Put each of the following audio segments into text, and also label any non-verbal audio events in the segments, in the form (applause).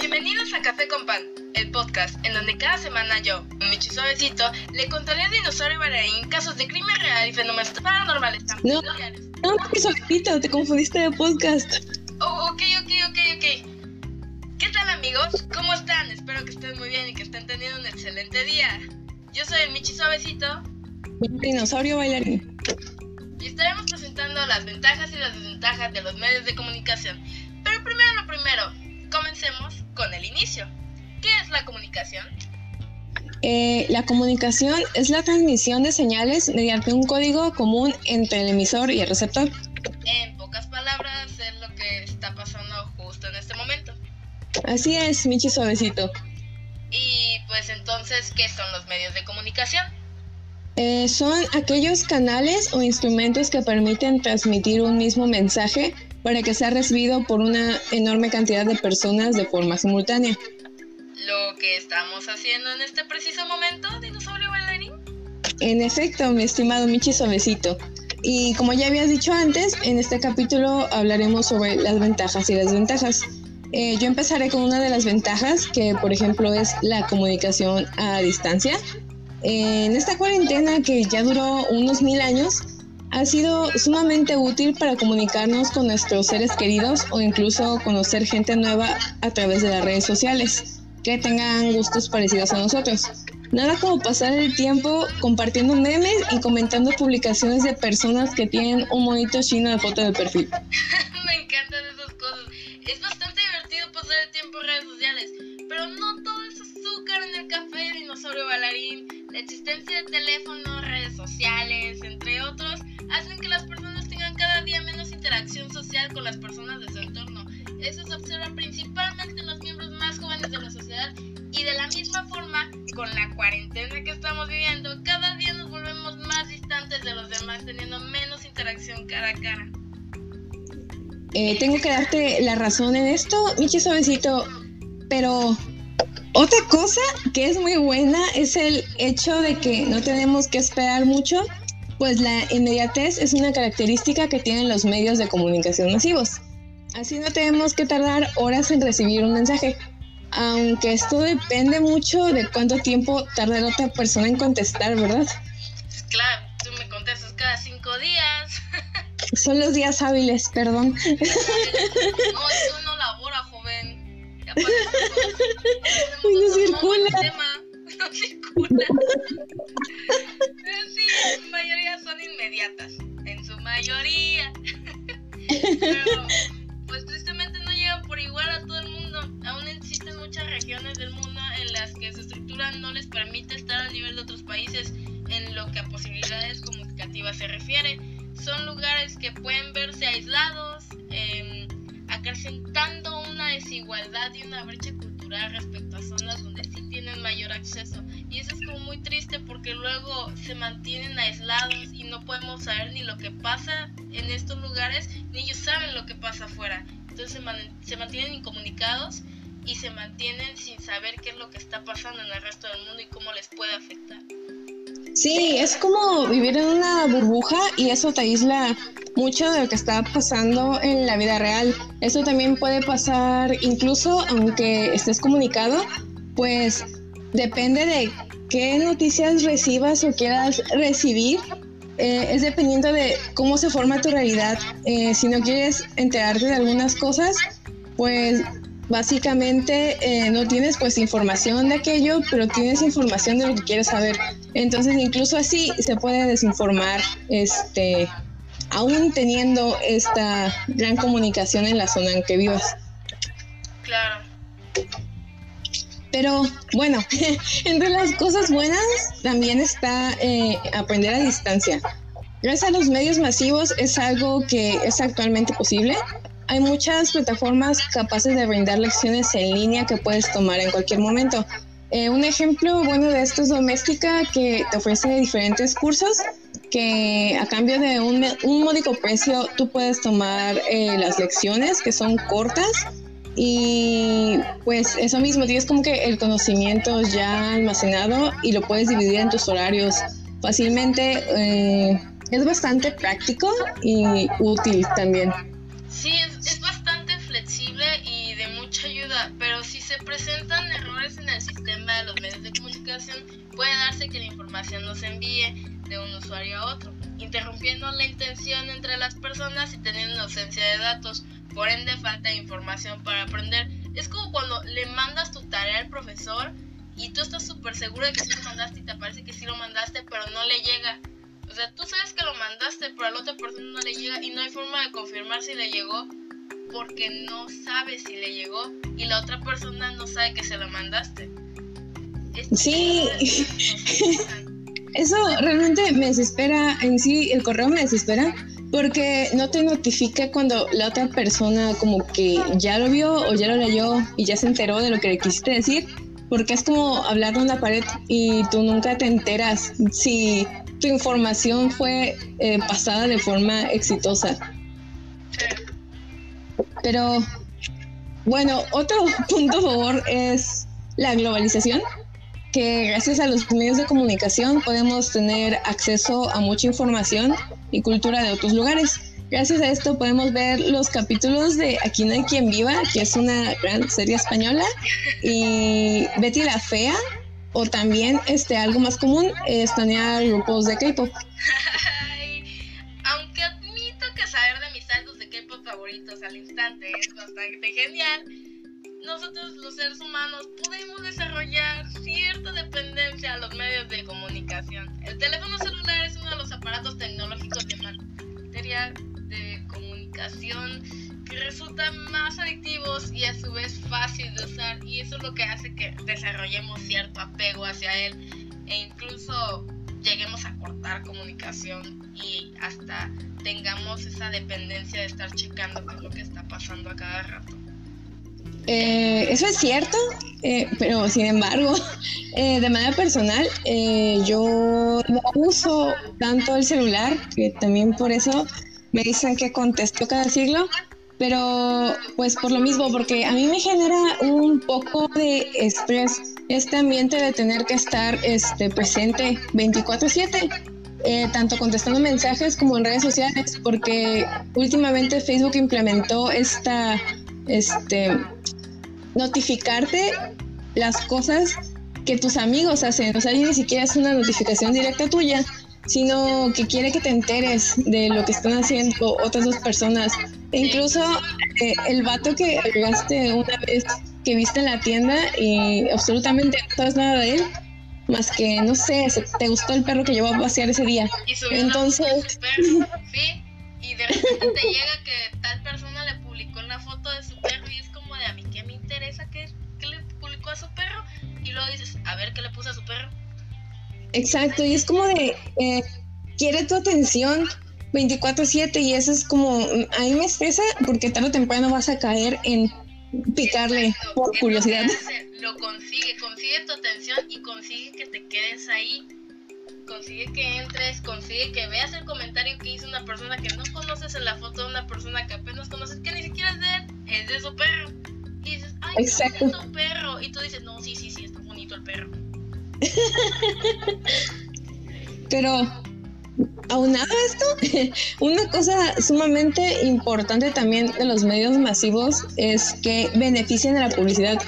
Bienvenidos a Café con Pan, el podcast en donde cada semana yo, Michi Suavecito, le contaré a Dinosaurio Bailarín casos de crimen real y fenómenos paranormales. No, no, Michi Suavecito, te confundiste de podcast. Oh, ok, ok, ok, ok. ¿Qué tal amigos? ¿Cómo están? Espero que estén muy bien y que estén teniendo un excelente día. Yo soy Michi Suavecito. Dinosaurio Bailarín. Y estaremos presentando las ventajas y las desventajas de los medios de comunicación. Pero primero lo primero, Comencemos con el inicio. ¿Qué es la comunicación? Eh, la comunicación es la transmisión de señales mediante un código común entre el emisor y el receptor. En pocas palabras, es lo que está pasando justo en este momento. Así es, Michi Suavecito. Y pues entonces, ¿qué son los medios de comunicación? Eh, son aquellos canales o instrumentos que permiten transmitir un mismo mensaje para que sea recibido por una enorme cantidad de personas de forma simultánea. Lo que estamos haciendo en este preciso momento, dinosaurio bailarín. En efecto, mi estimado Michi Suavecito. Y como ya habías dicho antes, en este capítulo hablaremos sobre las ventajas y las desventajas. Eh, yo empezaré con una de las ventajas, que por ejemplo es la comunicación a distancia. en esta cuarentena que ya duró unos mil años, ha sido sumamente útil para comunicarnos con nuestros seres queridos o incluso conocer gente nueva a través de las redes sociales que tengan gustos parecidos a nosotros. Nada como pasar el tiempo compartiendo memes y comentando publicaciones de personas que tienen un monito chino de foto de perfil. (laughs) Me encantan esas cosas. Es bastante divertido pasar el tiempo en redes sociales, pero no todo es azúcar en el café, dinosaurio bailarín. La existencia de teléfonos, redes sociales, entre otros, hacen que las personas tengan cada día menos interacción social con las personas de su entorno. Eso se observa principalmente en los miembros más jóvenes de la sociedad y de la misma forma, con la cuarentena que estamos viviendo, cada día nos volvemos más distantes de los demás, teniendo menos interacción cara a cara. Eh, tengo que darte la razón en esto, Michi Suavecito, pero otra cosa que es muy buena es el hecho de que no tenemos que esperar mucho pues la inmediatez es una característica que tienen los medios de comunicación masivos. Así no tenemos que tardar horas en recibir un mensaje, aunque esto depende mucho de cuánto tiempo tarda la otra persona en contestar, ¿verdad? Claro, tú me contestas cada cinco días. (laughs) Son los días hábiles, perdón. No, eso no labora, joven. Ya no circula. No circula. (laughs) Sí, mayoría inmediatas. En su mayoría. (laughs) Pero, pues tristemente no llegan por igual a todo el mundo. Aún existen muchas regiones del mundo en las que su estructura no les permite estar al nivel de otros países en lo que a posibilidades comunicativas se refiere. Son lugares que pueden verse aislados, eh, acrecentando una desigualdad y una brecha cultural respecto a zonas donde sí tienen mayor acceso. Y eso es como muy triste porque luego se mantienen aislados y no podemos saber ni lo que pasa en estos lugares, ni ellos saben lo que pasa afuera. Entonces se, mantienen incomunicados y se mantienen sin saber qué es lo que está pasando en el resto del mundo y cómo les puede afectar. Sí, es como vivir en una burbuja y eso te aísla mucho de lo que está pasando en la vida real. Eso también puede pasar incluso aunque estés comunicado, pues depende de qué noticias recibas o quieras recibir. Eh, es dependiendo de cómo se forma tu realidad. Eh, si no quieres enterarte de algunas cosas, pues básicamente eh, no tienes pues información de aquello, pero tienes información de lo que quieres saber. Entonces incluso así se puede desinformar, este, aún teniendo esta gran comunicación en la zona en que vivas. Claro. Pero bueno, (laughs) entre las cosas buenas también está eh, aprender a distancia. Gracias a los medios masivos es algo que es actualmente posible hay muchas plataformas capaces de brindar lecciones en línea que puedes tomar en cualquier momento. Eh, un ejemplo bueno de esto es Doméstica, que te ofrece diferentes cursos que a cambio de un, un módico precio tú puedes tomar eh, las lecciones que son cortas y pues eso mismo, tienes como que el conocimiento ya almacenado y lo puedes dividir en tus horarios fácilmente. Eh, es bastante práctico y útil también. Sí, es, es bastante flexible y de mucha ayuda, pero sí se presentan errores en el sistema de los medios de comunicación, puede darse que la información no se envíe de un usuario a otro, interrumpiendo la intención entre las personas y teniendo ausencia de datos, por ende falta de información para aprender. Es como cuando le mandas tu tarea al profesor y tú estás súper seguro de que sí lo mandaste y te parece que sí lo mandaste, pero no le llega. O sea, tú sabes que lo mandaste, pero a la otra persona no le llega y no hay forma de confirmar si le llegó porque no sabes si le llegó y la otra persona no sabe que se lo mandaste. sí. (laughs) Eso realmente me desespera, en sí el correo me desespera porque no te notifica cuando la otra persona como que ya lo vio o ya lo leyó y ya se enteró de lo que le quisiste decir, porque es como hablar de una pared y tú nunca te enteras si tu información fue eh, pasada de forma exitosa. Pero bueno, otro (laughs) punto a favor es la globalización que gracias a los medios de comunicación podemos tener acceso a mucha información y cultura de otros lugares. Gracias a esto podemos ver los capítulos de Aquí no hay quien viva, que es una gran serie española, y Betty la Fea, o también este algo más común, estanear grupos de K-pop. Aunque admito que saber de mis saldos de K-pop favoritos al instante es bastante genial nosotros los seres humanos podemos desarrollar cierta dependencia a los medios de comunicación. El teléfono celular es uno de los aparatos tecnológicos de materia de comunicación que resultan más adictivos y a su vez fácil de usar y eso es lo que hace que desarrollemos cierto apego hacia él e incluso lleguemos a cortar comunicación y hasta tengamos esa dependencia de estar checando qué es lo que está pasando a cada rato. Eh, eso es cierto, eh, pero sin embargo, (laughs) eh, de manera personal, yo no uso tanto el celular, que también por eso me dicen que contesto cada siglo, pero pues por lo mismo, porque a mí me genera un poco de estrés este ambiente de tener que estar este, presente 24/7. tanto contestando mensajes como en redes sociales, porque últimamente Facebook implementó esta este, notificarte las cosas que tus amigos hacen. O sea, ni siquiera es una notificación directa tuya, sino que quiere que te enteres de lo que están haciendo otras dos personas. E incluso eh, el vato que agregaste una vez que viste en la tienda y absolutamente no sabes nada de él, más que, no sé, te gustó el perro que llevó a pasear ese día. Y Entonces... Perro, sí, y de repente te llega que tal persona a su perro. Exacto, y es como de, eh, quiere tu atención 24/7 y eso es como, a mí me estresa porque tarde o temprano vas a caer en picarle por curiosidad. Lo, lo consigue, consigue tu atención y consigue que te quedes ahí consigue que entres, consigue que veas el comentario que hizo una persona que no conoces en la foto de una persona que apenas conoces, que ni siquiera es de él, es de su perro. Y dices, ay, Exacto. es su perro. Y tú dices, no, sí, sí, sí, está bonito el perro. (laughs) Pero, aunado esto, (laughs) una cosa sumamente importante también de los medios masivos es que benefician a la publicidad.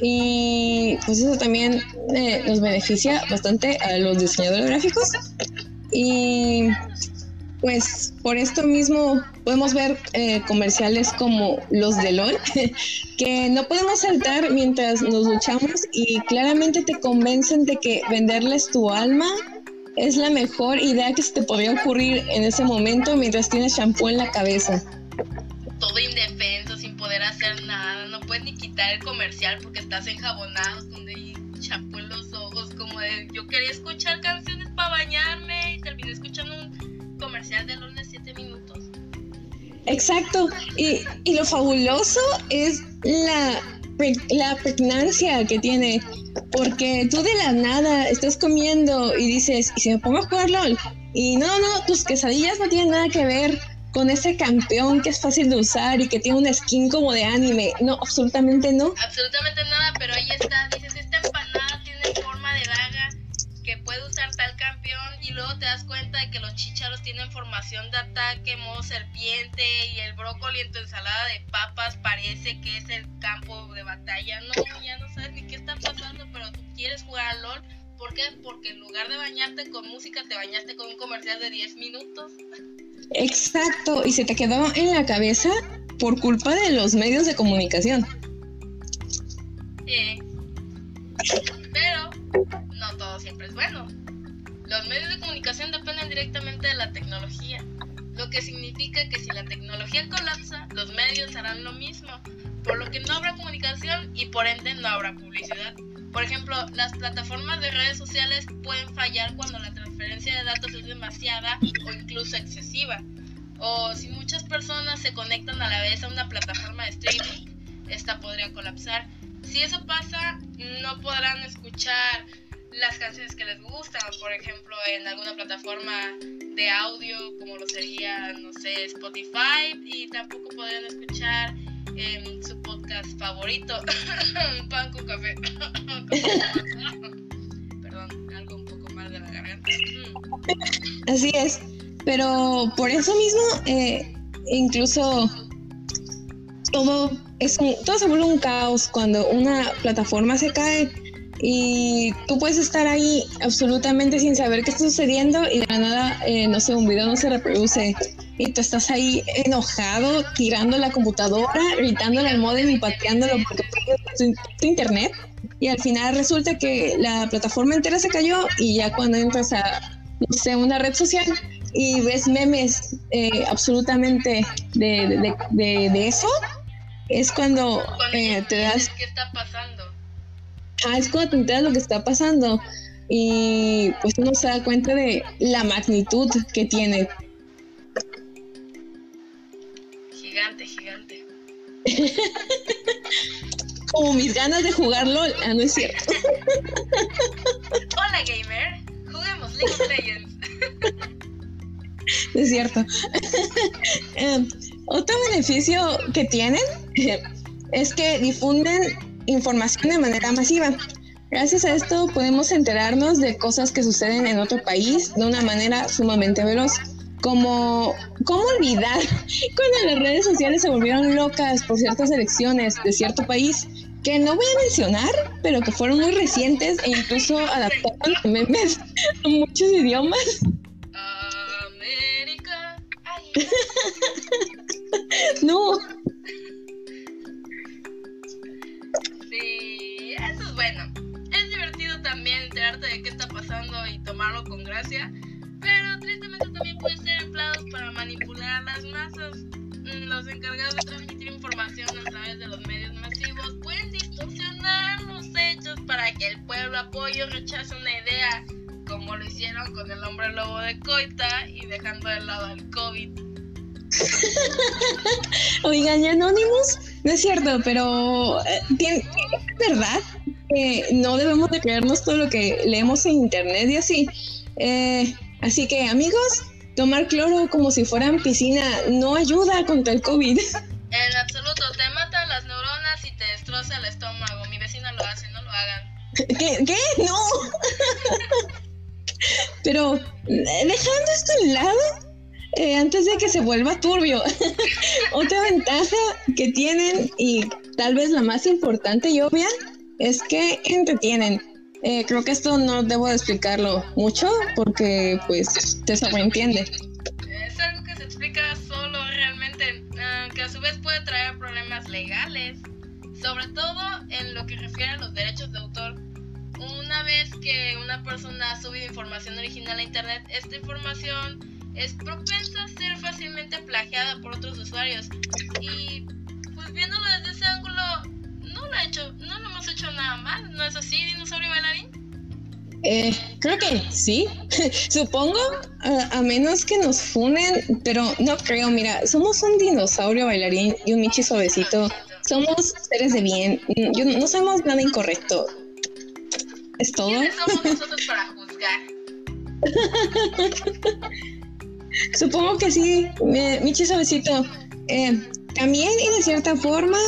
Y pues eso también eh, nos beneficia bastante a los diseñadores gráficos. Y pues por esto mismo podemos ver eh, comerciales como los de LOL, (laughs) que no podemos saltar mientras nos luchamos y claramente te convencen de que venderles tu alma es la mejor idea que se te podría ocurrir en ese momento mientras tienes shampoo en la cabeza. Todo indefenso, sin poder hacer nada, no puedes ni quitar el comercial porque estás enjabonado con champú en los ojos, como de yo quería escuchar canciones para bañarme de de 7 minutos. Exacto, y, y lo fabuloso es la, la pregnancia que tiene, porque tú de la nada estás comiendo y dices, ¿y si me pongo a jugar LOL? Y no, no, tus quesadillas no tienen nada que ver con ese campeón que es fácil de usar y que tiene una skin como de anime. No, absolutamente no. Absolutamente nada, pero ahí está. Te das cuenta de que los chicharos tienen formación de ataque, modo serpiente, y el brócoli en tu ensalada de papas parece que es el campo de batalla. No, ya no sabes ni qué está pasando, pero tú quieres jugar a LOL. ¿Por qué? Porque en lugar de bañarte con música, te bañaste con un comercial de 10 minutos. Exacto, y se te quedó en la cabeza por culpa de los medios de comunicación. Sí. Pero no todo siempre es bueno. Los medios de comunicación dependen directamente de la tecnología, lo que significa que si la tecnología colapsa, los medios harán lo mismo, por lo que no habrá comunicación y por ende no habrá publicidad. Por ejemplo, las plataformas de redes sociales pueden fallar cuando la transferencia de datos es demasiada o incluso excesiva. O si muchas personas se conectan a la vez a una plataforma de streaming, esta podría colapsar. Si eso pasa, no podrán escuchar las canciones que les gustan, por ejemplo, en alguna plataforma de audio como lo sería, no sé, Spotify, y tampoco podrían escuchar en su podcast favorito, (laughs) pan con café. (laughs) Perdón, algo un poco más de la garganta. Así es, pero por eso mismo, eh, incluso todo, es todo se vuelve un caos cuando una plataforma se cae y tú puedes estar ahí absolutamente sin saber qué está sucediendo y de la nada, eh, no sé, un video no se reproduce y tú estás ahí enojado, tirando la computadora, gritándole al modem y pateándolo porque tu, tu internet y al final resulta que la plataforma entera se cayó y ya cuando entras a, no sé, una red social y ves memes eh, absolutamente de, de, de, eso, es cuando, eh, te das... ¿Qué está pasando? Ah, es cuando te enteras lo que está pasando y pues uno se da cuenta de la magnitud que tiene. Gigante, gigante. (laughs) Como mis ganas de jugar LOL, ah, no es cierto. (laughs) Hola gamer, juguemos League of Legends. (laughs) es cierto. Eh, otro beneficio que tienen es que difunden información de manera masiva. Gracias a esto podemos enterarnos de cosas que suceden en otro país de una manera sumamente veloz. Como, ¿cómo olvidar (laughs) cuando las redes sociales se volvieron locas por ciertas elecciones de cierto país que no voy a mencionar, pero que fueron muy recientes e incluso adaptaron memes a muchos idiomas? América. (laughs) encargados de transmitir información a través de los medios masivos pueden distorsionar los hechos para que el pueblo apoye o rechace una idea, como lo hicieron con el hombre lobo de Coita y dejando de lado al COVID. (laughs) Oigan, y Anonymous, no es cierto, pero eh, es verdad que no debemos de creernos todo lo que leemos en internet y así. Eh, así que amigos, tomar cloro como si fueran piscina no ayuda contra el COVID. En absoluto, te matan las neuronas y te destroza el estómago. Mi vecina lo hace, no lo hagan. ¿Qué? ¿Qué? No. Pero dejando esto un lado, eh, antes de que se vuelva turbio, (laughs) otra ventaja que tienen y tal vez la más importante y obvia es que entretienen. Eh, creo que esto no debo de explicarlo mucho porque pues se sobreentiende. Es algo que se explica solo realmente, ah, que a su vez puede traer problemas legales, sobre todo en lo que refiere a los derechos de autor. Una vez que una persona ha subido información original a internet, esta información es propensa a ser fácilmente plagiada por otros usuarios. Y no lo, ha hecho, no lo hemos hecho nada mal, ¿no es así, dinosaurio bailarín? Eh, creo que sí, (laughs) supongo, a, a menos que nos funen, pero no creo, mira, somos un dinosaurio bailarín y un Michi suavecito, somos seres de bien, yo, no somos nada incorrecto. ¿Es todo? ¿Quiénes (laughs) somos nosotros para juzgar? (laughs) Supongo que sí, eh, Michi suavecito. Eh, también y de cierta forma,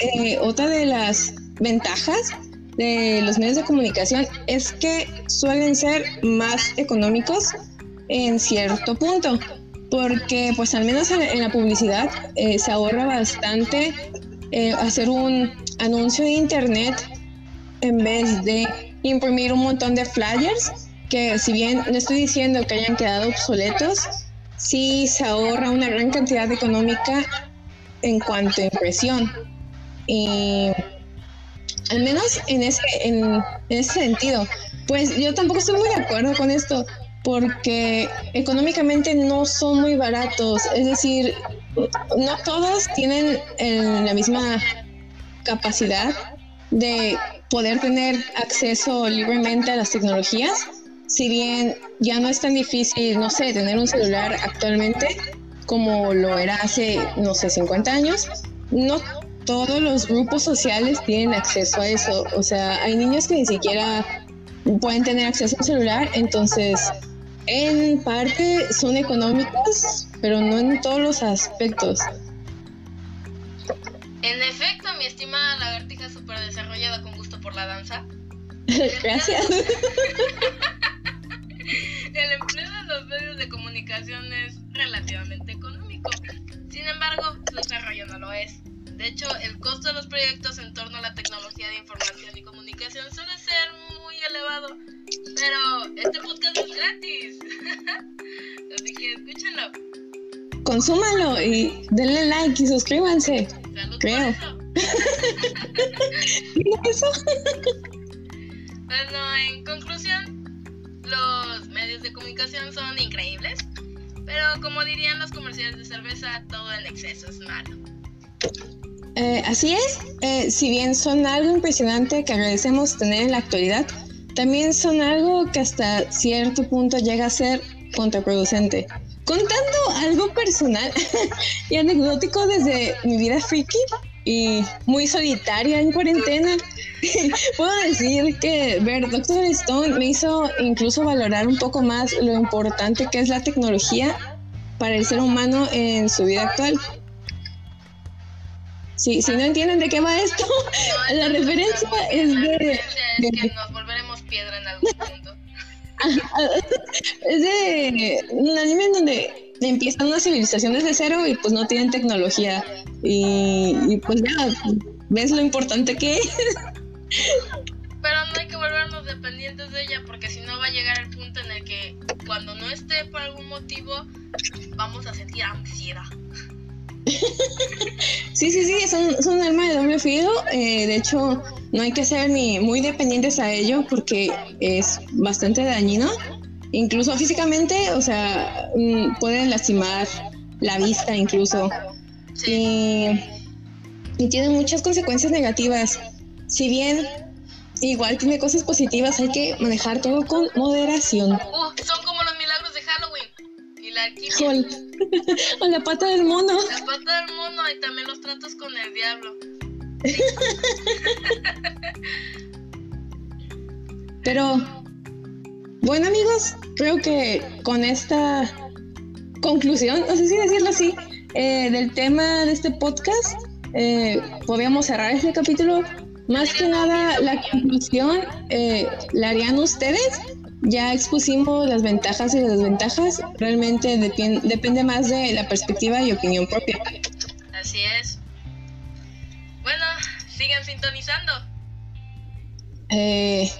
eh, otra de las ventajas de los medios de comunicación es que suelen ser más económicos en cierto punto, porque pues al menos en, la publicidad eh, se ahorra bastante eh, hacer un anuncio de internet en vez de imprimir un montón de flyers que si bien no estoy diciendo que hayan quedado obsoletos, sí se ahorra una gran cantidad económica en cuanto a impresión. Y al menos en ese, en ese sentido, pues yo tampoco estoy muy de acuerdo con esto, porque económicamente no son muy baratos, es decir, no todos tienen la misma capacidad de poder tener acceso libremente a las tecnologías. Si bien ya no es tan difícil, no sé, tener un celular actualmente como lo era hace, no sé, 50 años, no todos los grupos sociales tienen acceso a eso. O sea, hay niños que ni siquiera pueden tener acceso a un celular, entonces en parte son económicos, pero no en todos los aspectos. En efecto, mi estimada lagartija super desarrollada con gusto por la danza. (laughs) Gracias. (laughs) el empleo de los medios de comunicación es relativamente económico. Sin embargo, su desarrollo no lo es. De hecho, el costo de los proyectos en torno a la tecnología de información y comunicación suele ser muy elevado. Pero este podcast es gratis. (laughs) Así que escúchenlo. Consúmalo y denle like y suscríbanse. Salud Creo. Por eso. (laughs) eso? bueno, en conclusión, los medios de comunicación son increíbles, pero como dirían los comerciales de cerveza, todo en exceso es malo. Eh, así es, eh, si bien son algo impresionante que agradecemos tener en la actualidad, también son algo que hasta cierto punto llega a ser contraproducente. Contando algo personal (laughs) y anecdótico desde mi vida freaky y muy solitaria en cuarentena, (laughs) Puedo decir que ver Doctor Stone me hizo incluso valorar un poco más lo importante que es la tecnología para el ser humano en su vida actual. Sí, si no entienden de qué va esto, la referencia es de, que nos volveremos piedra en algún punto. (laughs) es de un anime en donde empiezan una civilización desde cero y pues no tienen tecnología. Y, y pues ya, ves lo importante que es. Pero no hay que volvernos dependientes de ella porque si no va a llegar el punto en el que cuando no esté por algún motivo vamos a sentir ansiedad. Sí, sí, sí, es un, arma de doble filo. Eh, de hecho, no hay que ser ni muy dependientes a ello porque es bastante dañino. Incluso físicamente, o sea, mm, pueden lastimar la vista incluso. Y, y tiene muchas consecuencias negativas si bien igual tiene cosas positivas, hay que manejar todo con moderación. La alquimia. o (laughs) la pata del mono. La pata del mono y también los tratos con el diablo. (laughs) Pero, bueno amigos, creo que con esta conclusión, no sé si decirlo así, eh, del tema de este podcast, eh, podríamos cerrar este capítulo más que nada, la conclusión eh, la harían ustedes. Ya expusimos las ventajas y las desventajas. Realmente depende más de la perspectiva y opinión propia. Así es. Bueno, sigan sintonizando. Eh,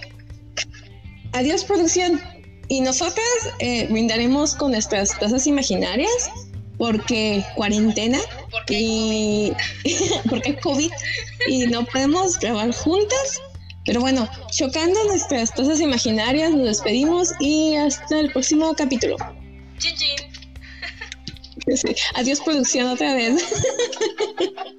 adiós, producción. Y nosotras eh, brindaremos con nuestras tazas imaginarias porque cuarentena y (laughs) porque COVID y no podemos grabar juntas. Pero bueno, chocando nuestras cosas imaginarias, nos despedimos y hasta el próximo capítulo. (laughs) Adiós producción otra vez. (laughs)